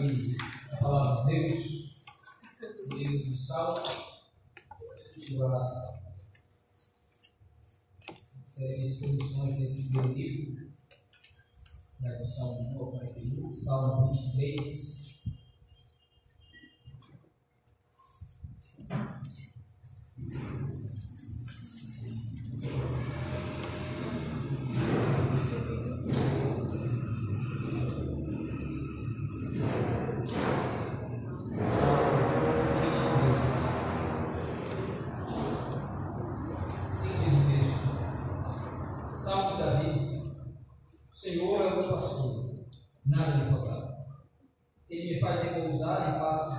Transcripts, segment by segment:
que a palavra de Deus, o livro do Salmo, a série de exposições desse primeiro livro, né, do Salmo 1 ao 41, Salmo 23.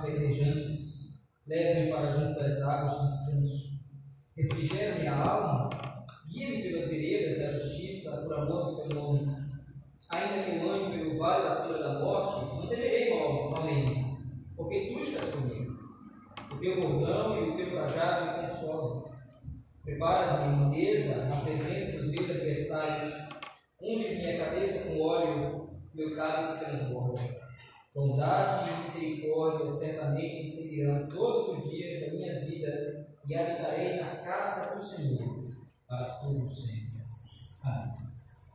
verdejantes, leve-me para junto das águas de descanso. Refrigera minha alma, guia-me pelas veredas da justiça, por amor do seu nome. Ainda que eu ande pelo vale da sombra da morte, não temerei mal além, porque tu estás comigo. O teu bordão e o teu cajado me consolam. Preparas-me mesa na presença dos meus adversários, unges minha cabeça com óleo, meu cálice transborda. Bondade e misericórdia certamente me seguirão todos os dias da minha vida e habitarei na casa do Senhor para todos sempre. Amém.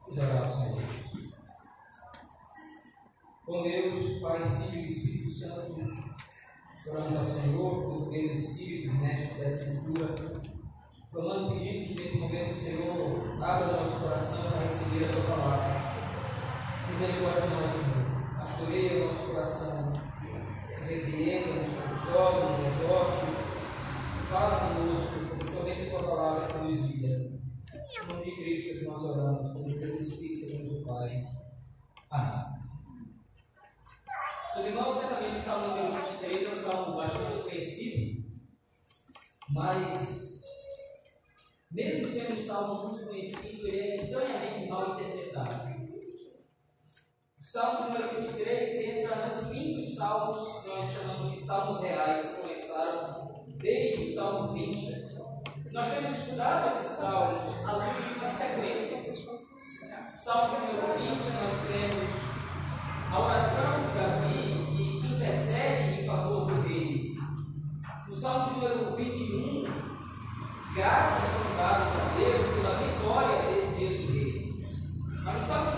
Vamos orar ao Senhor Deus. Com Deus, Pai, Filho e Espírito Santo, oramos ao Senhor pelo poder do Espírito, mestre dessa escritura, clamando pedindo que nesse momento o Senhor abra o nosso coração para receber a tua palavra. Misericórdia nós, Senhor pastoreia o nosso coração, nos repreenda, nos console, nos exorte, fala conosco, principalmente a tua palavra nos vida. Em nome de Cristo que nós oramos, como pelo Espírito de Deus o Pai. Amém. Meus irmãos, certamente o Salmo número 23 é um salmo bastante conhecido, mas, mesmo sendo um salmo muito conhecido, ele é estranhamente mal interpretado. Salmo número 23 entra no fim dos salmos, que nós chamamos de salmos reais, que começaram desde o Salmo 20. Nós temos estudado esses salmos à luz de uma sequência. Salmo número 20, nós temos a oração de Davi, que intercede em favor do rei. No Salmo número 21, graças são dadas a Deus pela vitória desse mesmo rei. Mas no Salmo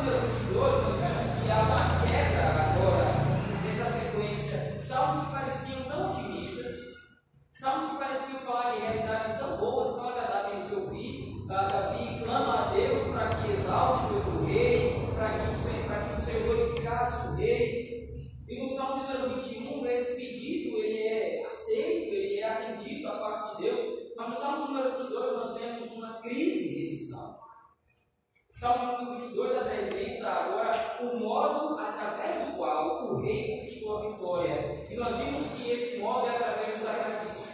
conquistou a vitória. E nós vimos que esse modo é através do sacrifício.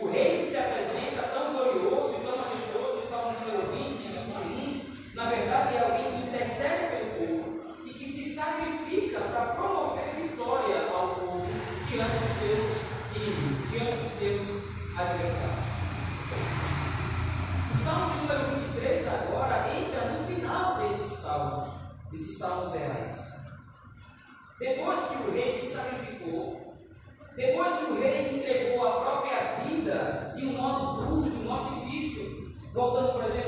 O rei que se apresenta tão glorioso e tão majestoso no Salmo número 20 e 21, na verdade é alguém que intercede pelo povo e que se sacrifica para promover vitória ao povo diante dos seus inimigos, diante dos seus adversários. O Salmo número 23 agora entra no final desses salmos, desses salmos. Depois que o rei se sacrificou, depois que o rei entregou a própria vida de um modo duro, de um modo difícil, voltando, por exemplo,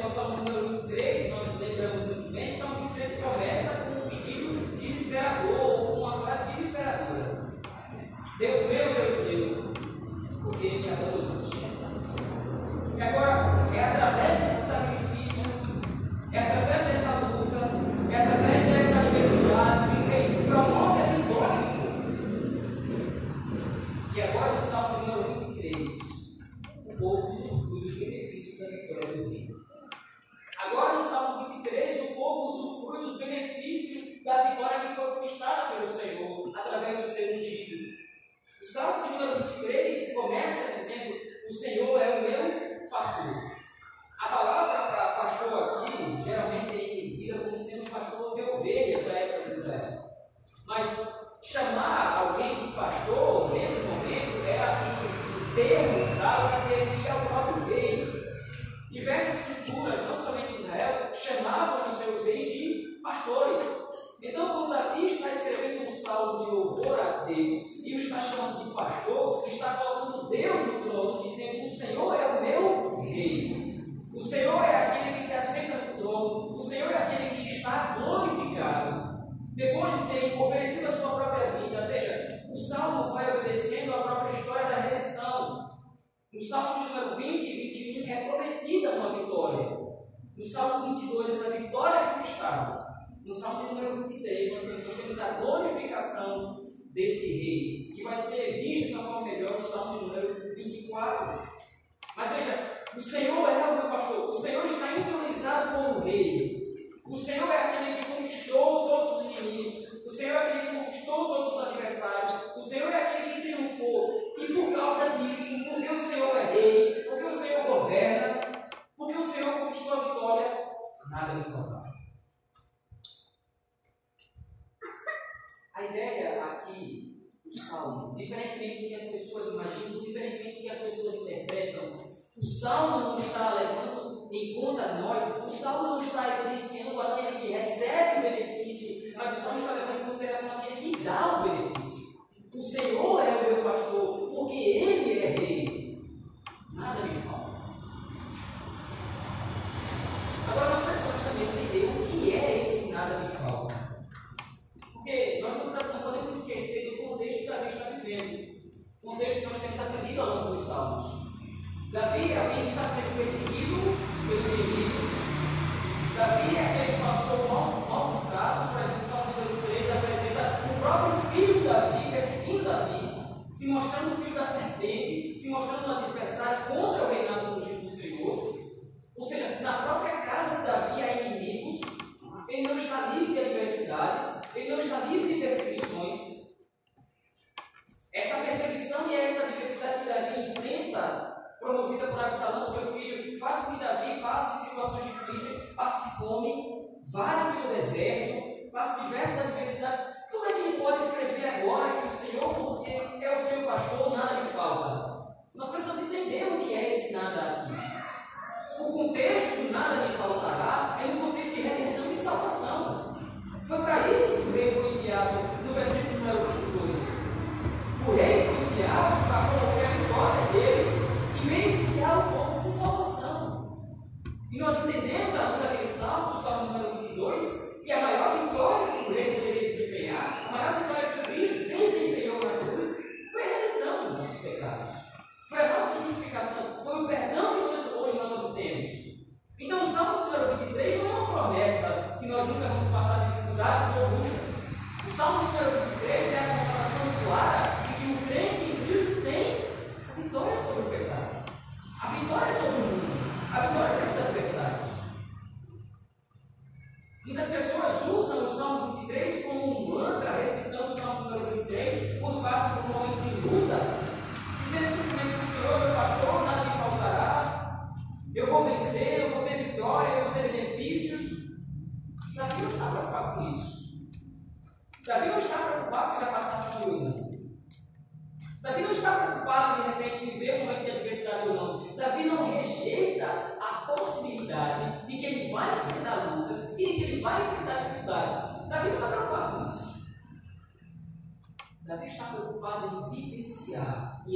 da a glorificação desse rei, que vai ser vista de uma forma melhor no Salmo de número 24. Mas veja, o Senhor é o meu pastor, o Senhor está entronizado como rei. O Senhor é aquele que conquistou todos os inimigos, o Senhor é aquele que conquistou todos os adversários, o Senhor é aquele que triunfou. E por causa disso, porque o Senhor é rei, porque o Senhor governa, porque o Senhor conquistou a vitória, nada é nos faltará. A ideia aqui do Salmo, diferentemente do que as pessoas imaginam, diferentemente do que as pessoas interpretam, o Salmo não está levando em conta nós, o Salmo não está evidenciando aquele que recebe o benefício, mas o Salmo está levando em consideração aquele que dá o benefício. O Senhor é o meu pastor, porque Ele é Rei. Nada me falta. um texto que nós temos aprendido ao longo dos Salmos. Davi que a maior vitória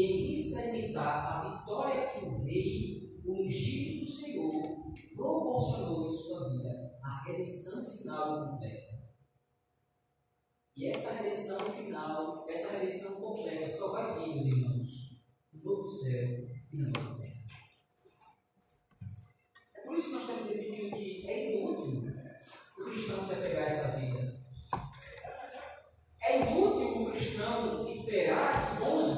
e experimentar a vitória que o rei, o ungido do Senhor, proporcionou em sua vida, a redenção final completa. E essa redenção final, essa redenção completa, só vai vir, meus irmãos, no novo céu e na nova terra. É por isso que nós estamos repetindo que é inútil o cristão se apegar a essa vida. É inútil o cristão esperar que bons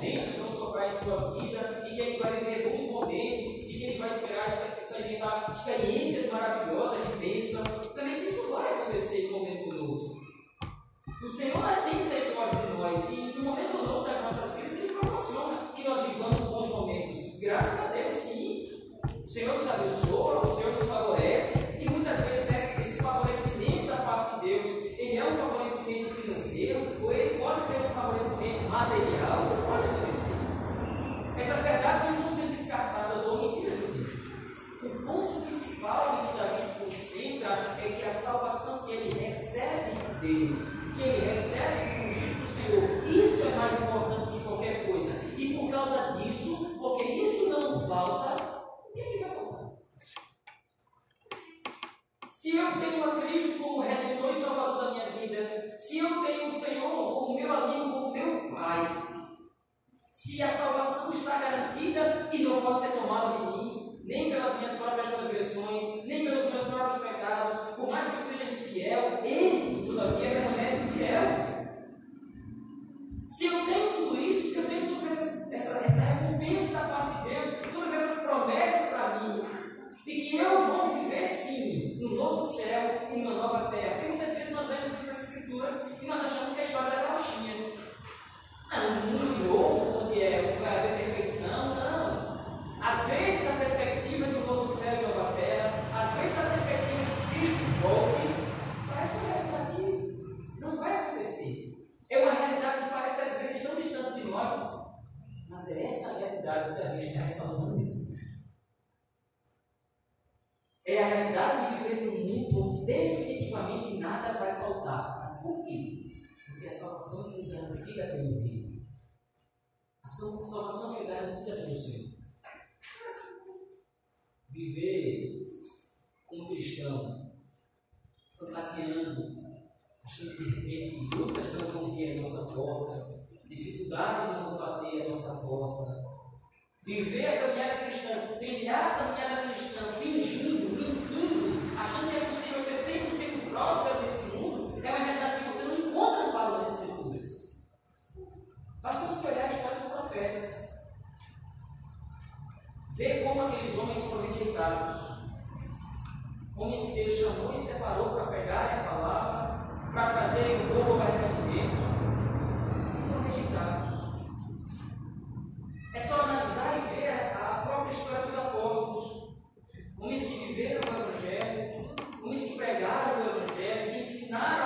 sua vida e que ele vai viver bons momentos e que ele vai esperar experimentar experiências maravilhosas de bênção. Também isso vai acontecer em um momento ou outro. O Senhor é Deus, quem é recebe reação humana nesse. É a realidade de viver num mundo onde definitivamente nada vai faltar. Mas por quê? Porque a salvação é foi garantida pelo Reino. A salvação é foi garantida pelo Senhor. Viver como cristão, fantasiando, achando que de repente lutas não vão vir à nossa porta, dificuldades não vão bater à nossa porta, Viver a caminhada cristã, trilhar a caminhada cristã, fingindo, mentindo, achando que é possível ser 100% próspero nesse mundo, é uma realidade que você não encontra no palavras das Escrituras. Basta você olhar a história dos profetas, ver como aqueles homens foram rejeitados, homens que Deus chamou e separou para pegarem a palavra, para trazerem o povo ao arrependimento, se foram rejeitados. É só analisar viveram o Evangelho, uns que pregaram o Evangelho, que ensinaram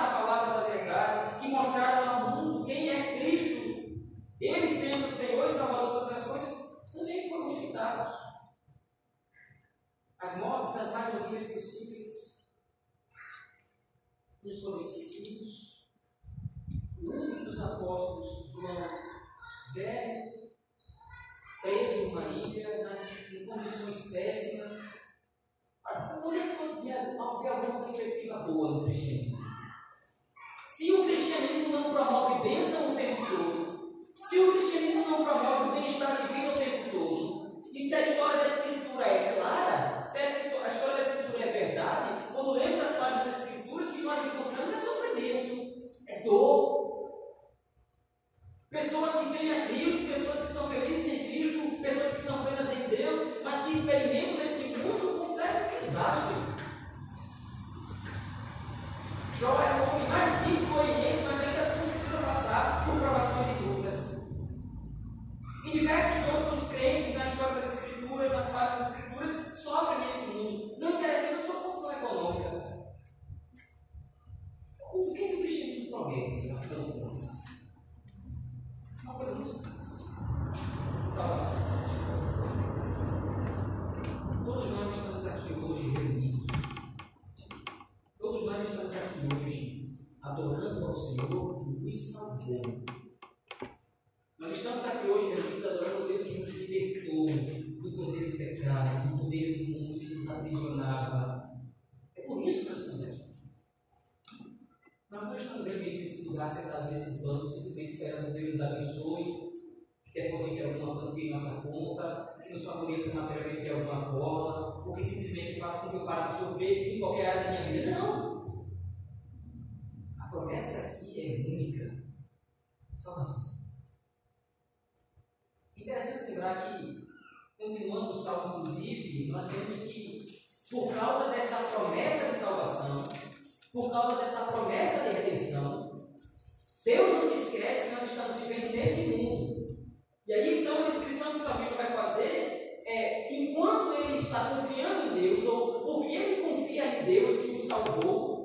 Nós vemos que, por causa dessa promessa de salvação, por causa dessa promessa de redenção, Deus não se esquece que nós estamos vivendo nesse mundo. E aí, então, a descrição que o salmista vai fazer é: enquanto ele está confiando em Deus, ou porque ele confia em Deus que o salvou,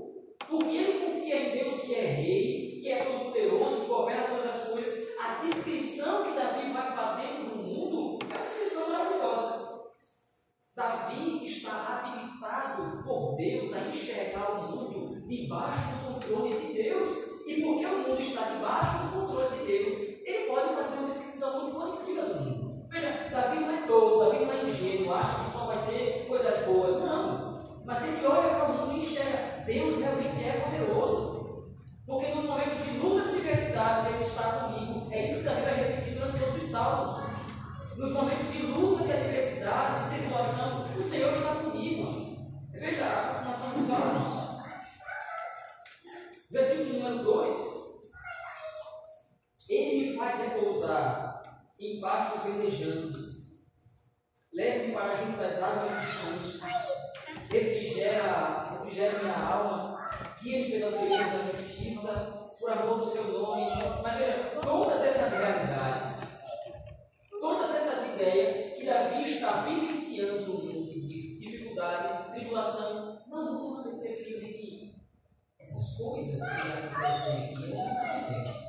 Deus realmente é poderoso. Porque nos momentos de lutas e adversidades Ele está comigo. É isso que também vai repetir durante todos os salmos. Nos momentos de luta, de adversidade, de tribulação, o Senhor está comigo. Veja a afirmação dos salmos. Versículo número 2. Ele me faz repousar em pastos verdejantes. Leve-me para junto das águas de descanso. Refrigera gera minha alma, guia-me pelas veredas da justiça, por amor do seu nome. Mas veja, todas essas realidades, todas essas ideias que Davi está vivenciando no mundo de dificuldade, tribulação, não numa perspectiva de que essas coisas que acontecem aqui, a gente se entende.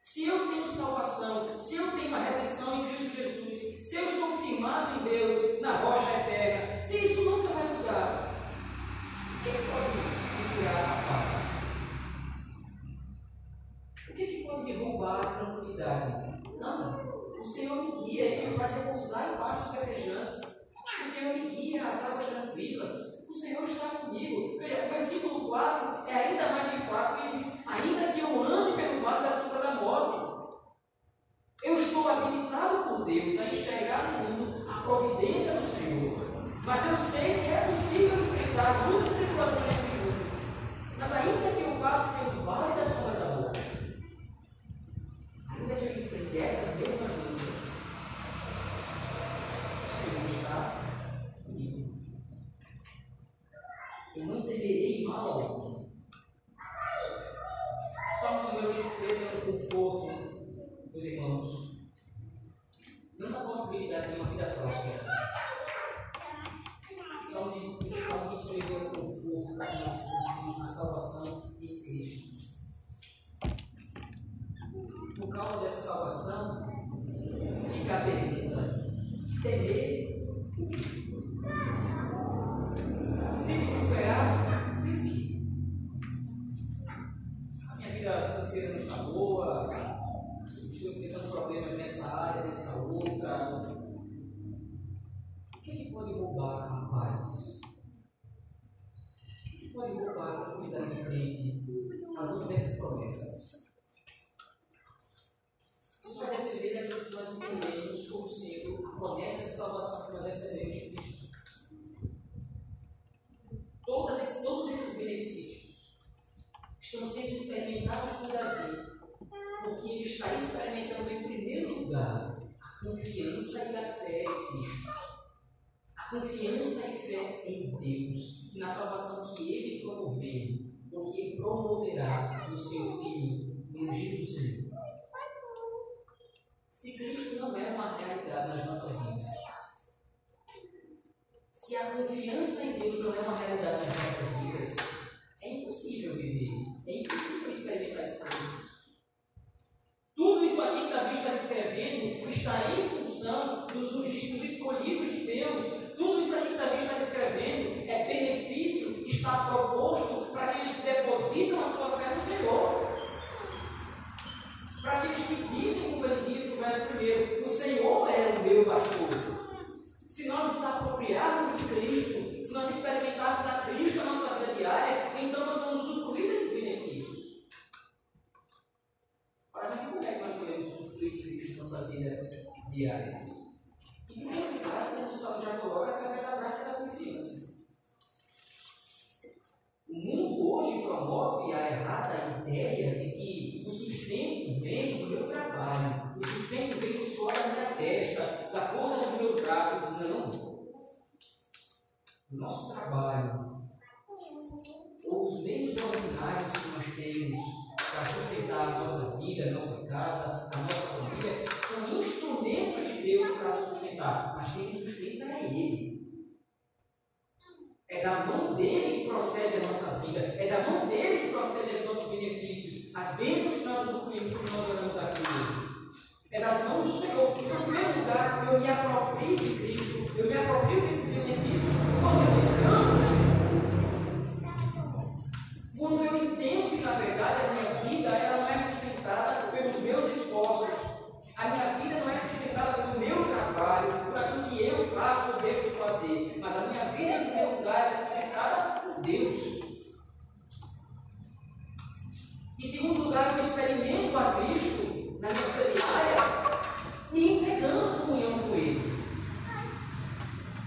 Se eu tenho salvação, se eu tenho a redenção em Cristo Jesus, tidak terima tidak terus sem fé em Deus e na salvação que Ele promoveu, porque promoverá no seu Filho, no dia do Senhor. Se Cristo não é uma realidade nas nossas vidas, se a confiança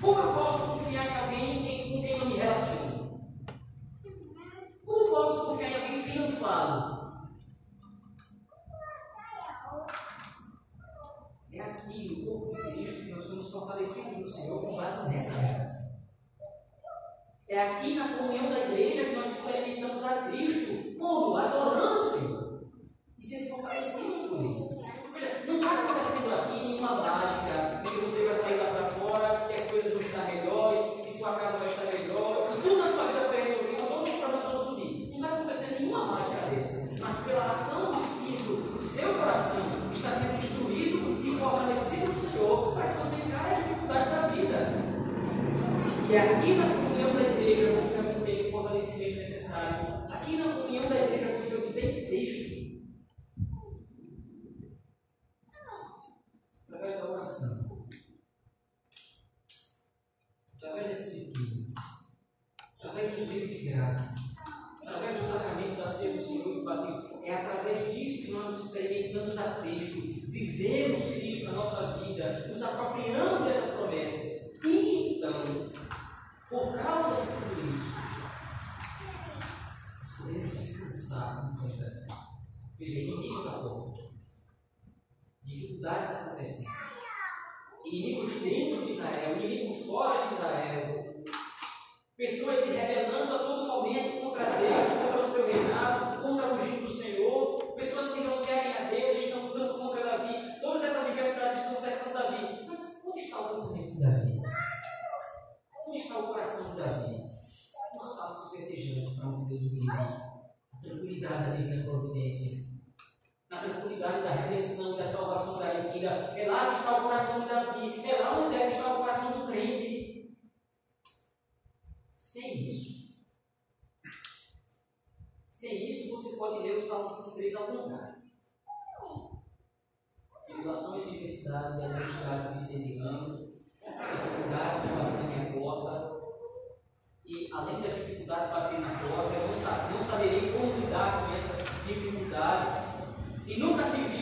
Como eu posso batismo. É através disso que nós experimentamos a Cristo, vivemos Cristo na nossa vida, nos apropriamos dessas promessas. dificuldades me incendiando, dificuldades batendo na minha porta. E além das dificuldades bater na porta, eu não, saberia como lidar com essas dificuldades. E nunca se viu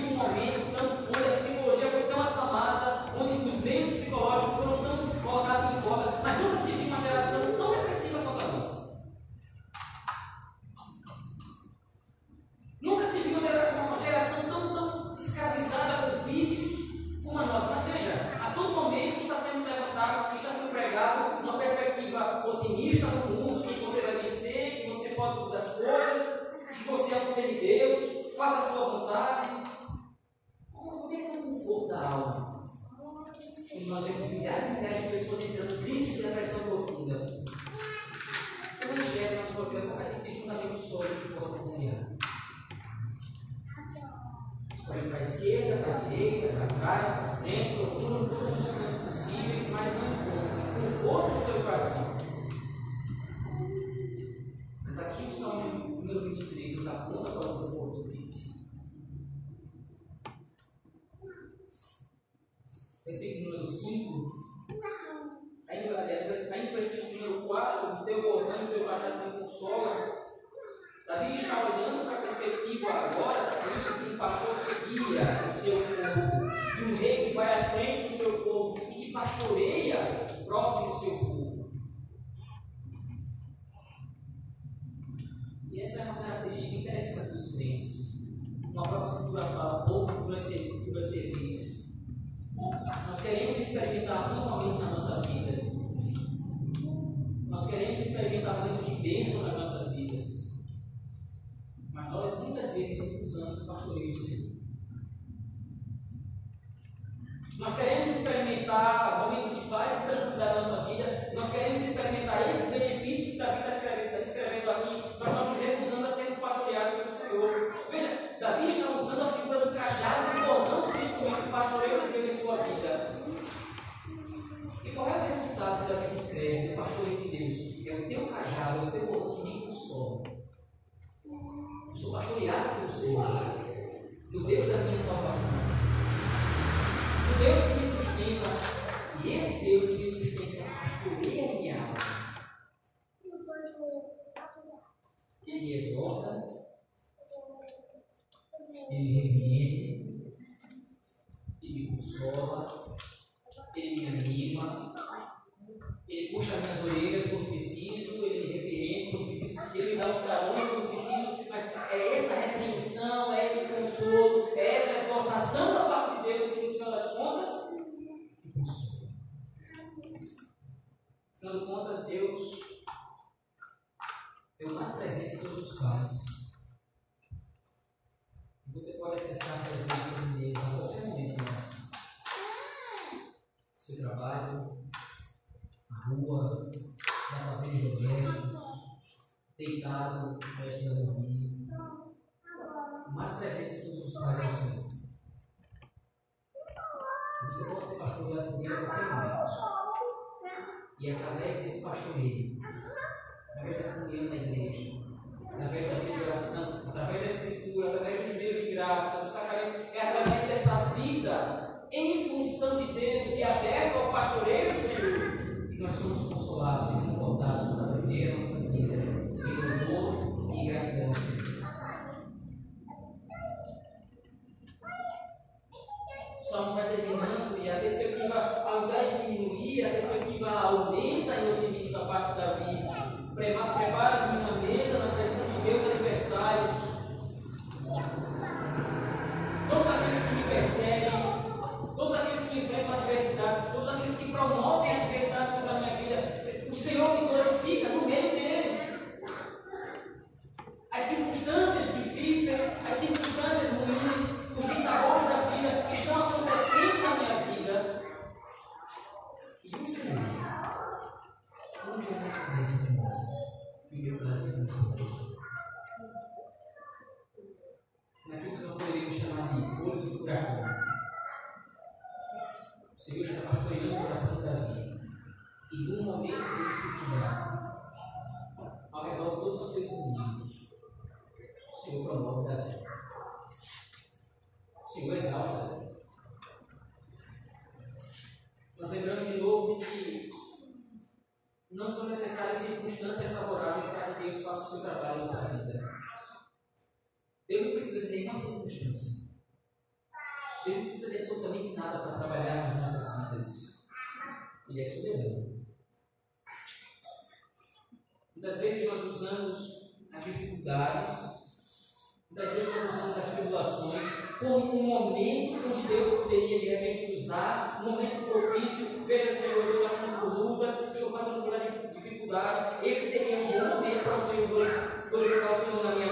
Não. Versículo número 5. O teu cajado, o teu cordão que me consola. Eu sou pastoreado pelo Senhor, do Deus da minha salvação, do Deus que me sustenta, e esse Deus que me sustenta pastoreia a minha alma. Ele me exorta, ele me repreende, ele me consola, ele me anima, ele puxa minhas orelhas quando preciso, ele me repreende quando preciso, ele me dá os carões quando preciso, mas é essa repreensão, é esse consolo, é essa exortação da parte de Deus que no final das contas me. No final de contas, Deus é o mais presente de todos os pais. Você pode acessar a presença de Deus a qualquer momento na nossa seu trabalho, rua, na fazenda de domésticos, deitado, prestes a dormir. O mais presente de todos os pais é o Senhor. Você pode ser pastoreado por ele qualquer momento. E através desse pastoreio, através da comunhão da igreja, através da de oração, através da escritura, através dos meios de graça, dos sacramentos, é através dessa vida em função de Deus e aberta ao pastoreio do Senhor nós somos consolados e confortados para viver a nossa vida em louvor bom momento para o Senhor glorificar o Senhor na minha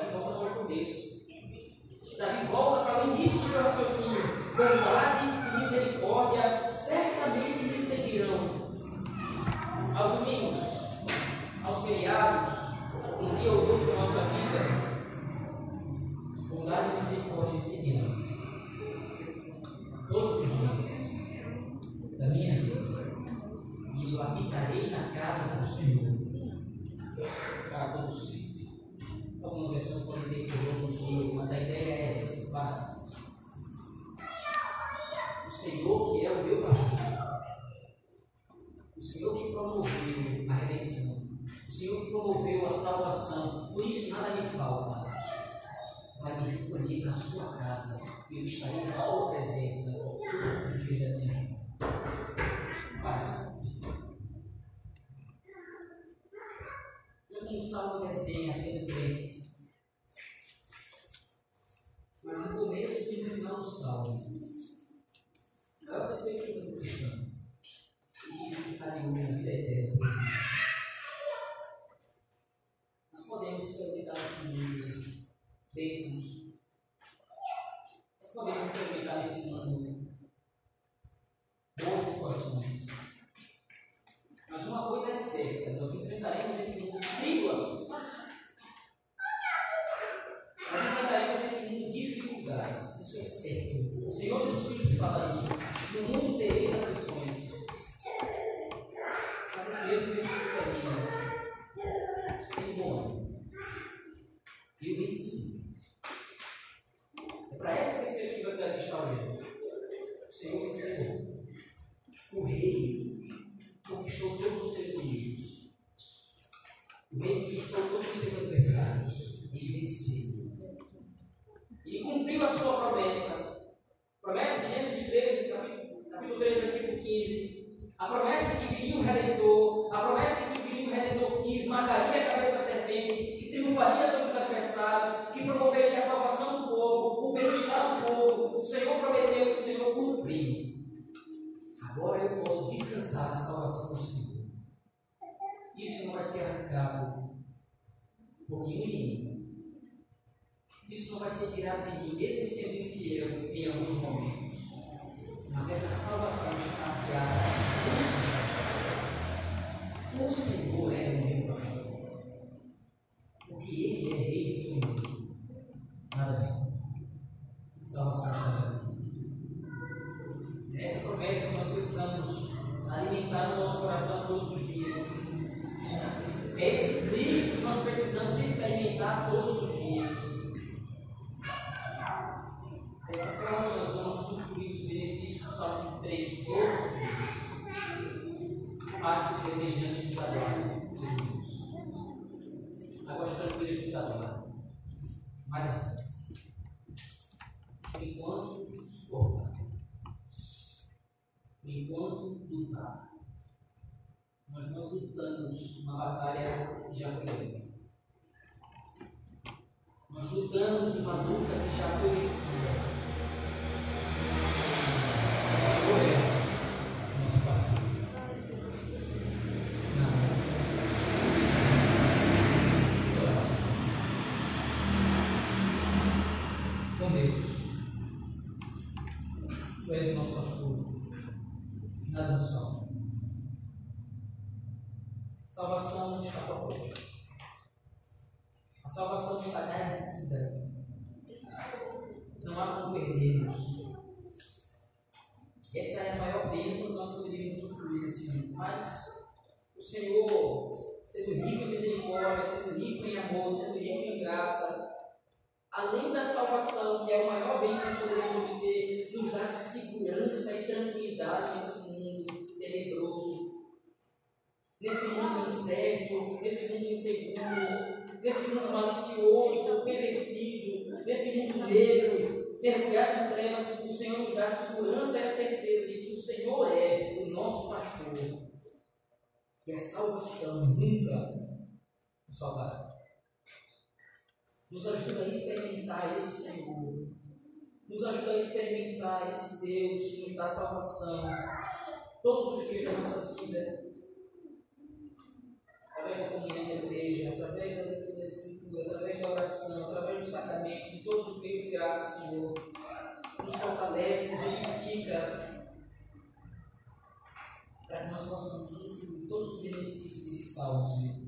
Davi volta para o começo. Davi volta para o início do seu raciocínio. Bondade e misericórdia certamente me seguirão. Aos domingos, aos feriados, um dia ou outro da nossa vida, é a perspectiva do cristão? Que está de olho na vida eterna. Nós podemos experimentar mundo bênçãos. Isso não vai ser tirado de mim, mesmo sendo infiel em alguns momentos. Mas essa salvação está afiada no Senhor. O Senhor é o meu pastor. Porque Ele é rei vitorioso. Nada bem. A salvação está garantida. Essa promessa que nós precisamos alimentar no nosso coração todos os dias. É esse Cristo que nós precisamos experimentar todos os dias. Dessa forma, nós vamos usufruir dos benefícios do Salmo 23 todos os dias. Paz dos verdejantes nos adoram, Jesus. Águas tranquilas nos adoram. Mais à frente. Enquanto suportar enquanto lutar. Mas nós lutamos uma batalha que já foi ganha. Nós lutamos uma luta que já foi vencida. O Senhor é nosso pastor. Com Deus. Tu és o nosso pastor nada nos falta. Salvação não está proposta. A salvação está garantida. Não há como perdermos. Essa é a maior bênção que nós poderíamos usufruir nesse mundo. Mas o Senhor, sendo rico em misericórdia, sendo rico em amor, sendo rico em graça, além da salvação, que é o maior bem que nós poderíamos obter, nos dá segurança e tranquilidade nesse mundo tenebroso, nesse mundo incerto, nesse mundo inseguro, nesse mundo malicioso, pervertido, nesse mundo negro, mergulhado em trevas, o Senhor nos dá segurança e a certeza de que o Senhor é. E a salvação nunca nos salvará. Nos ajuda a experimentar esse Senhor, nos ajuda a experimentar esse Deus que nos dá salvação todos os dias da nossa vida, através da comunhão da igreja, através da leitura da Escritura, através da oração, através do sacramento, de todos os meios de graça, Senhor, nos fortalece, nos edifica, para que nós possamos usufruir todos os benefícios desse salmo, Senhor.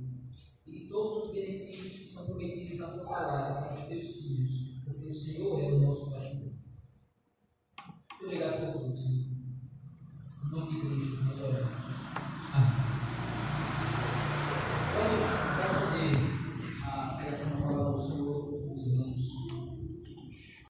E de todos os benefícios que são prometidos na tua palavra para os teus filhos, porque o Senhor é o nosso pastor. Muito obrigado por tudo, Senhor. Em nome de Cristo, nós oramos. Amém.